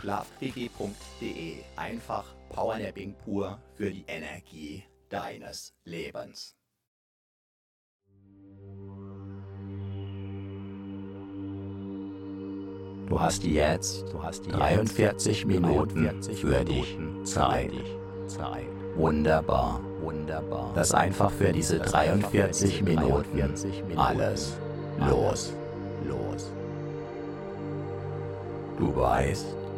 Schlafquickie.de. Einfach Powernapping pur für die Energie deines Lebens. Du hast jetzt, du hast 43 Minuten für dich Zeit. Wunderbar, wunderbar. Dass einfach für diese 43 Minuten alles los, los. Du weißt,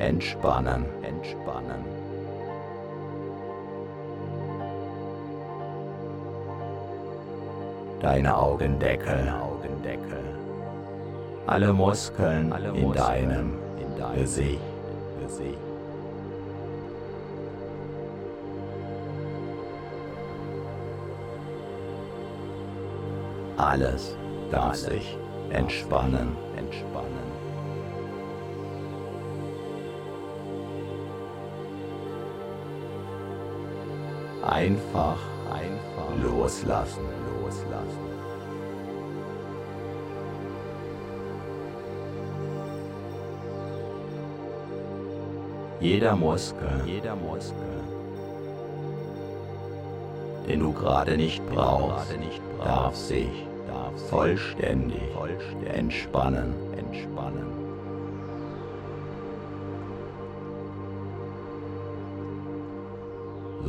entspannen, entspannen. Deine Augendeckel, Augendeckel. Alle Muskeln Alle in deinem, in deinem Gesicht, Gesicht. Alles darf sich entspannen, entspannen. einfach, einfach loslassen, loslassen. Jeder Muskel, jeder Muskel, den du gerade nicht brauchst, darf sich vollständig, entspannen, entspannen.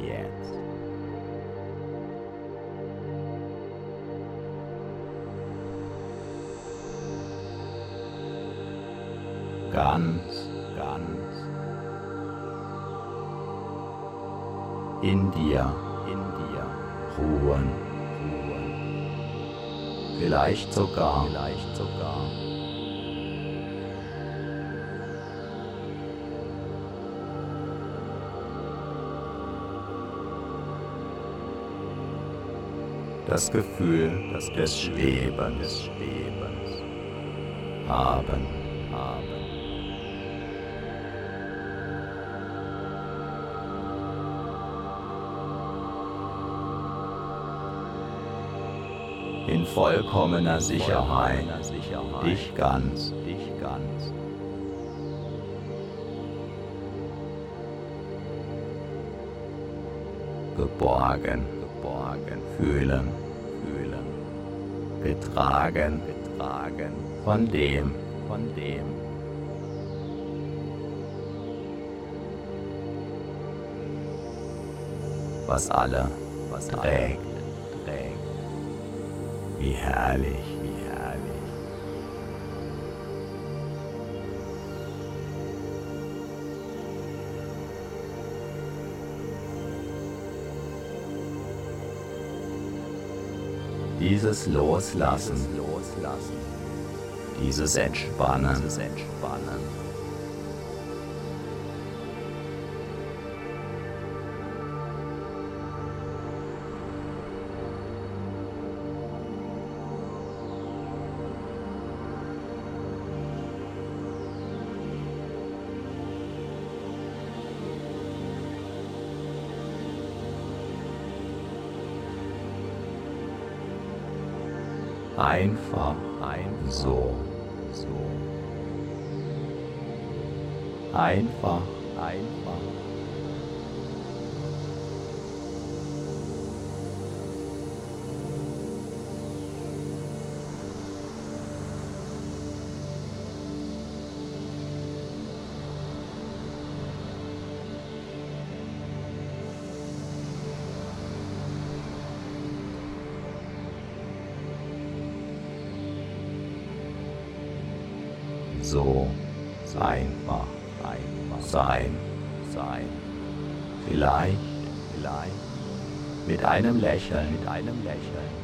jetzt. Ganz, ganz in dir, in dir ruhen, ruhen. Vielleicht sogar, vielleicht sogar. Das Gefühl das des Schwebens, des Schwebens haben, haben. in vollkommener Sicherheit, dich ganz, dich ganz. Geborgen, geborgen, fühlen, fühlen, getragen, getragen, von dem, von dem. Was alle, was trägt, trägt. Wie herrlich. Dieses Loslassen, dieses Entspannen, dieses Entspannen. Einfach, einfach. Einem Lächeln, mit einem Lächeln.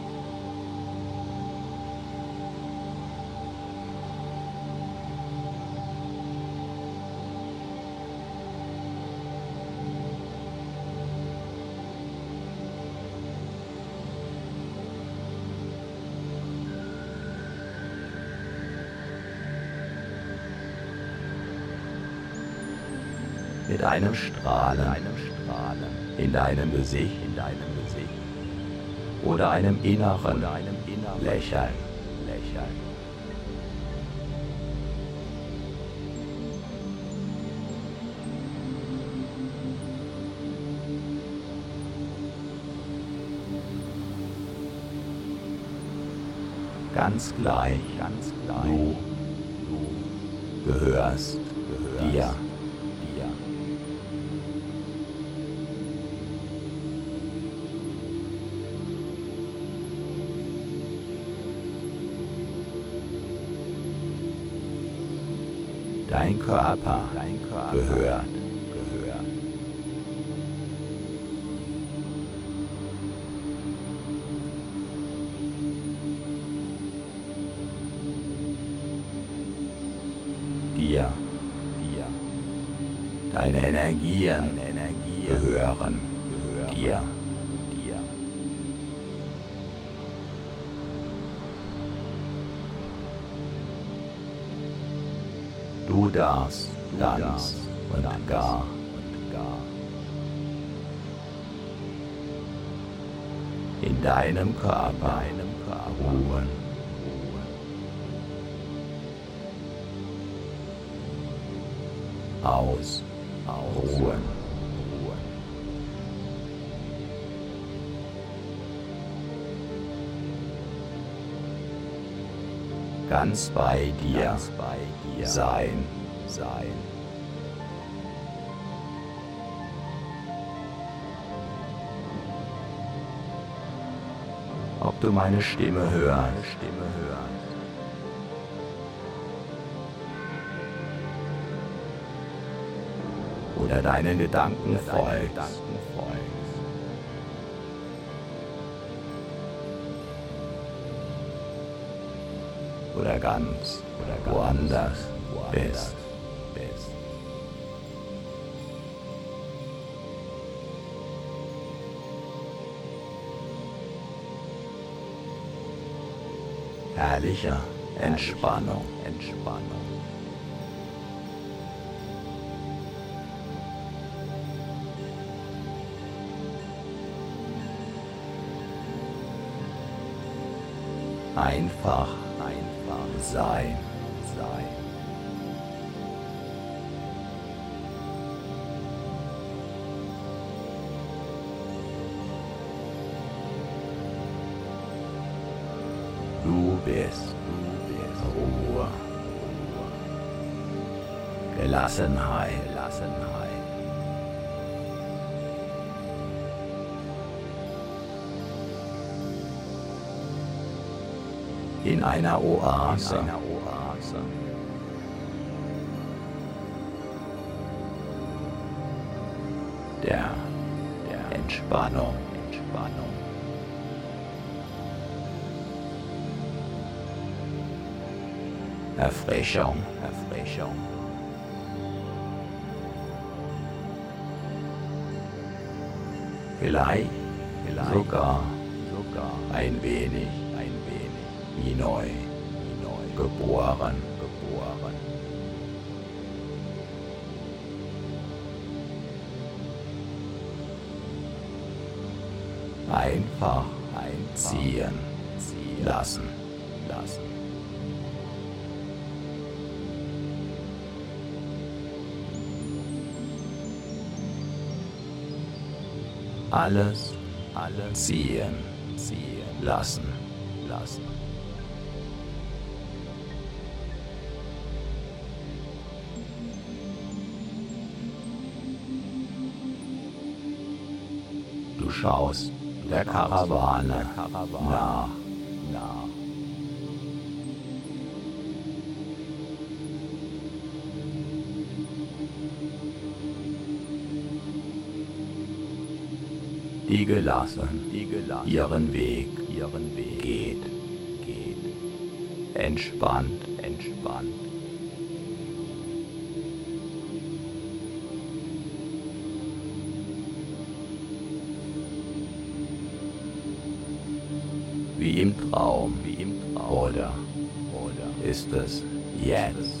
Mit einem Strahlen, einem Strahlen in deinem Gesicht, in deinem Gesicht oder einem inneren, oder einem inneren Lächeln, Lächeln. Ganz gleich, ganz gleich. Du, du gehörst, gehörst Körper, dein in deinem Körper ruhen. Aus, ruhen. ganz bei dir, ganz bei dir sein, sein. Du meine Stimme hörst. Oder deinen Gedanken folgst. oder ganz oder woanders bist. Herrlicher Entspannung, Entspannung. Einfach sein, sein. Bist, Ruhe, Gelassenheit, Gelassenheit. in einer Oase. In einer Oase. Der, der Entspannung. Erfrischung, Erfrischung. Vielleicht, vielleicht sogar, sogar ein wenig wie neu, wie neu geboren, geboren. Einfach einziehen, ziehen lassen, lassen. Alles, alles ziehen, ziehen lassen, lassen. schaust der Karawane nach. Die gelassen, die gelassen ihren Weg, ihren Weg geht, geht, entspannt, entspannt. wie im Traum, wie im Traum. Oder, oder ist es jetzt, jetzt?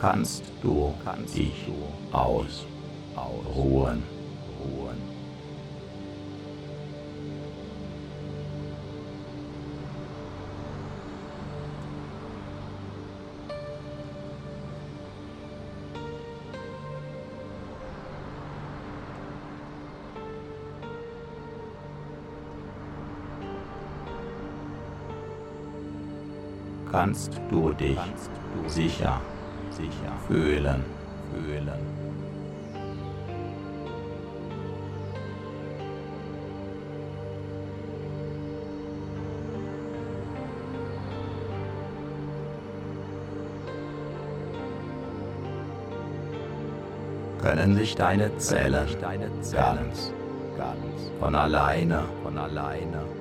Kannst du kannst dich ausruhen, ruhen. kannst du dich sicher, sicher fühlen, fühlen. Können sich deine Zellen, deine Zellen ganz, ganz von alleine, von alleine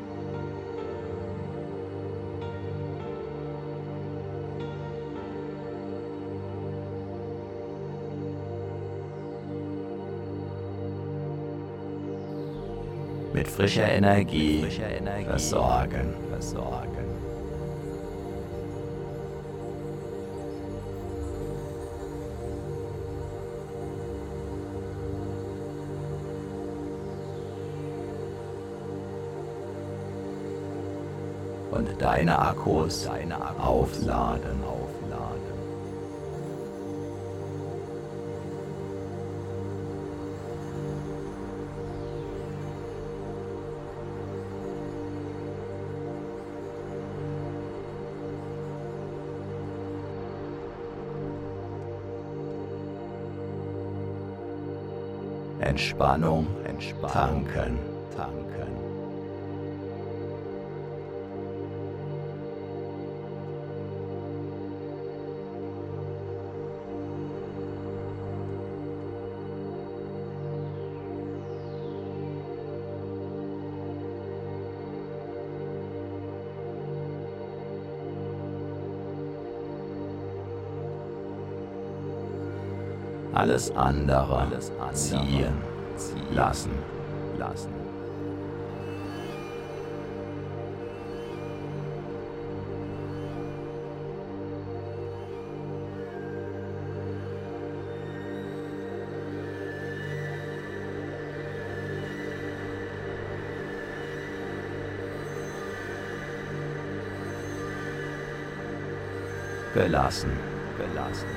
frischer Energie, versorgen. versorgen. Und deine Akkus, deine Akkus aufladen. Entspannung, Entspannung. tanken, tanken. alles andere, alles andere ziehen, ziehen lassen, lassen. gelassen, gelassen.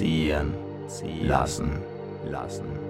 Ziehen, ziehen lassen, lassen.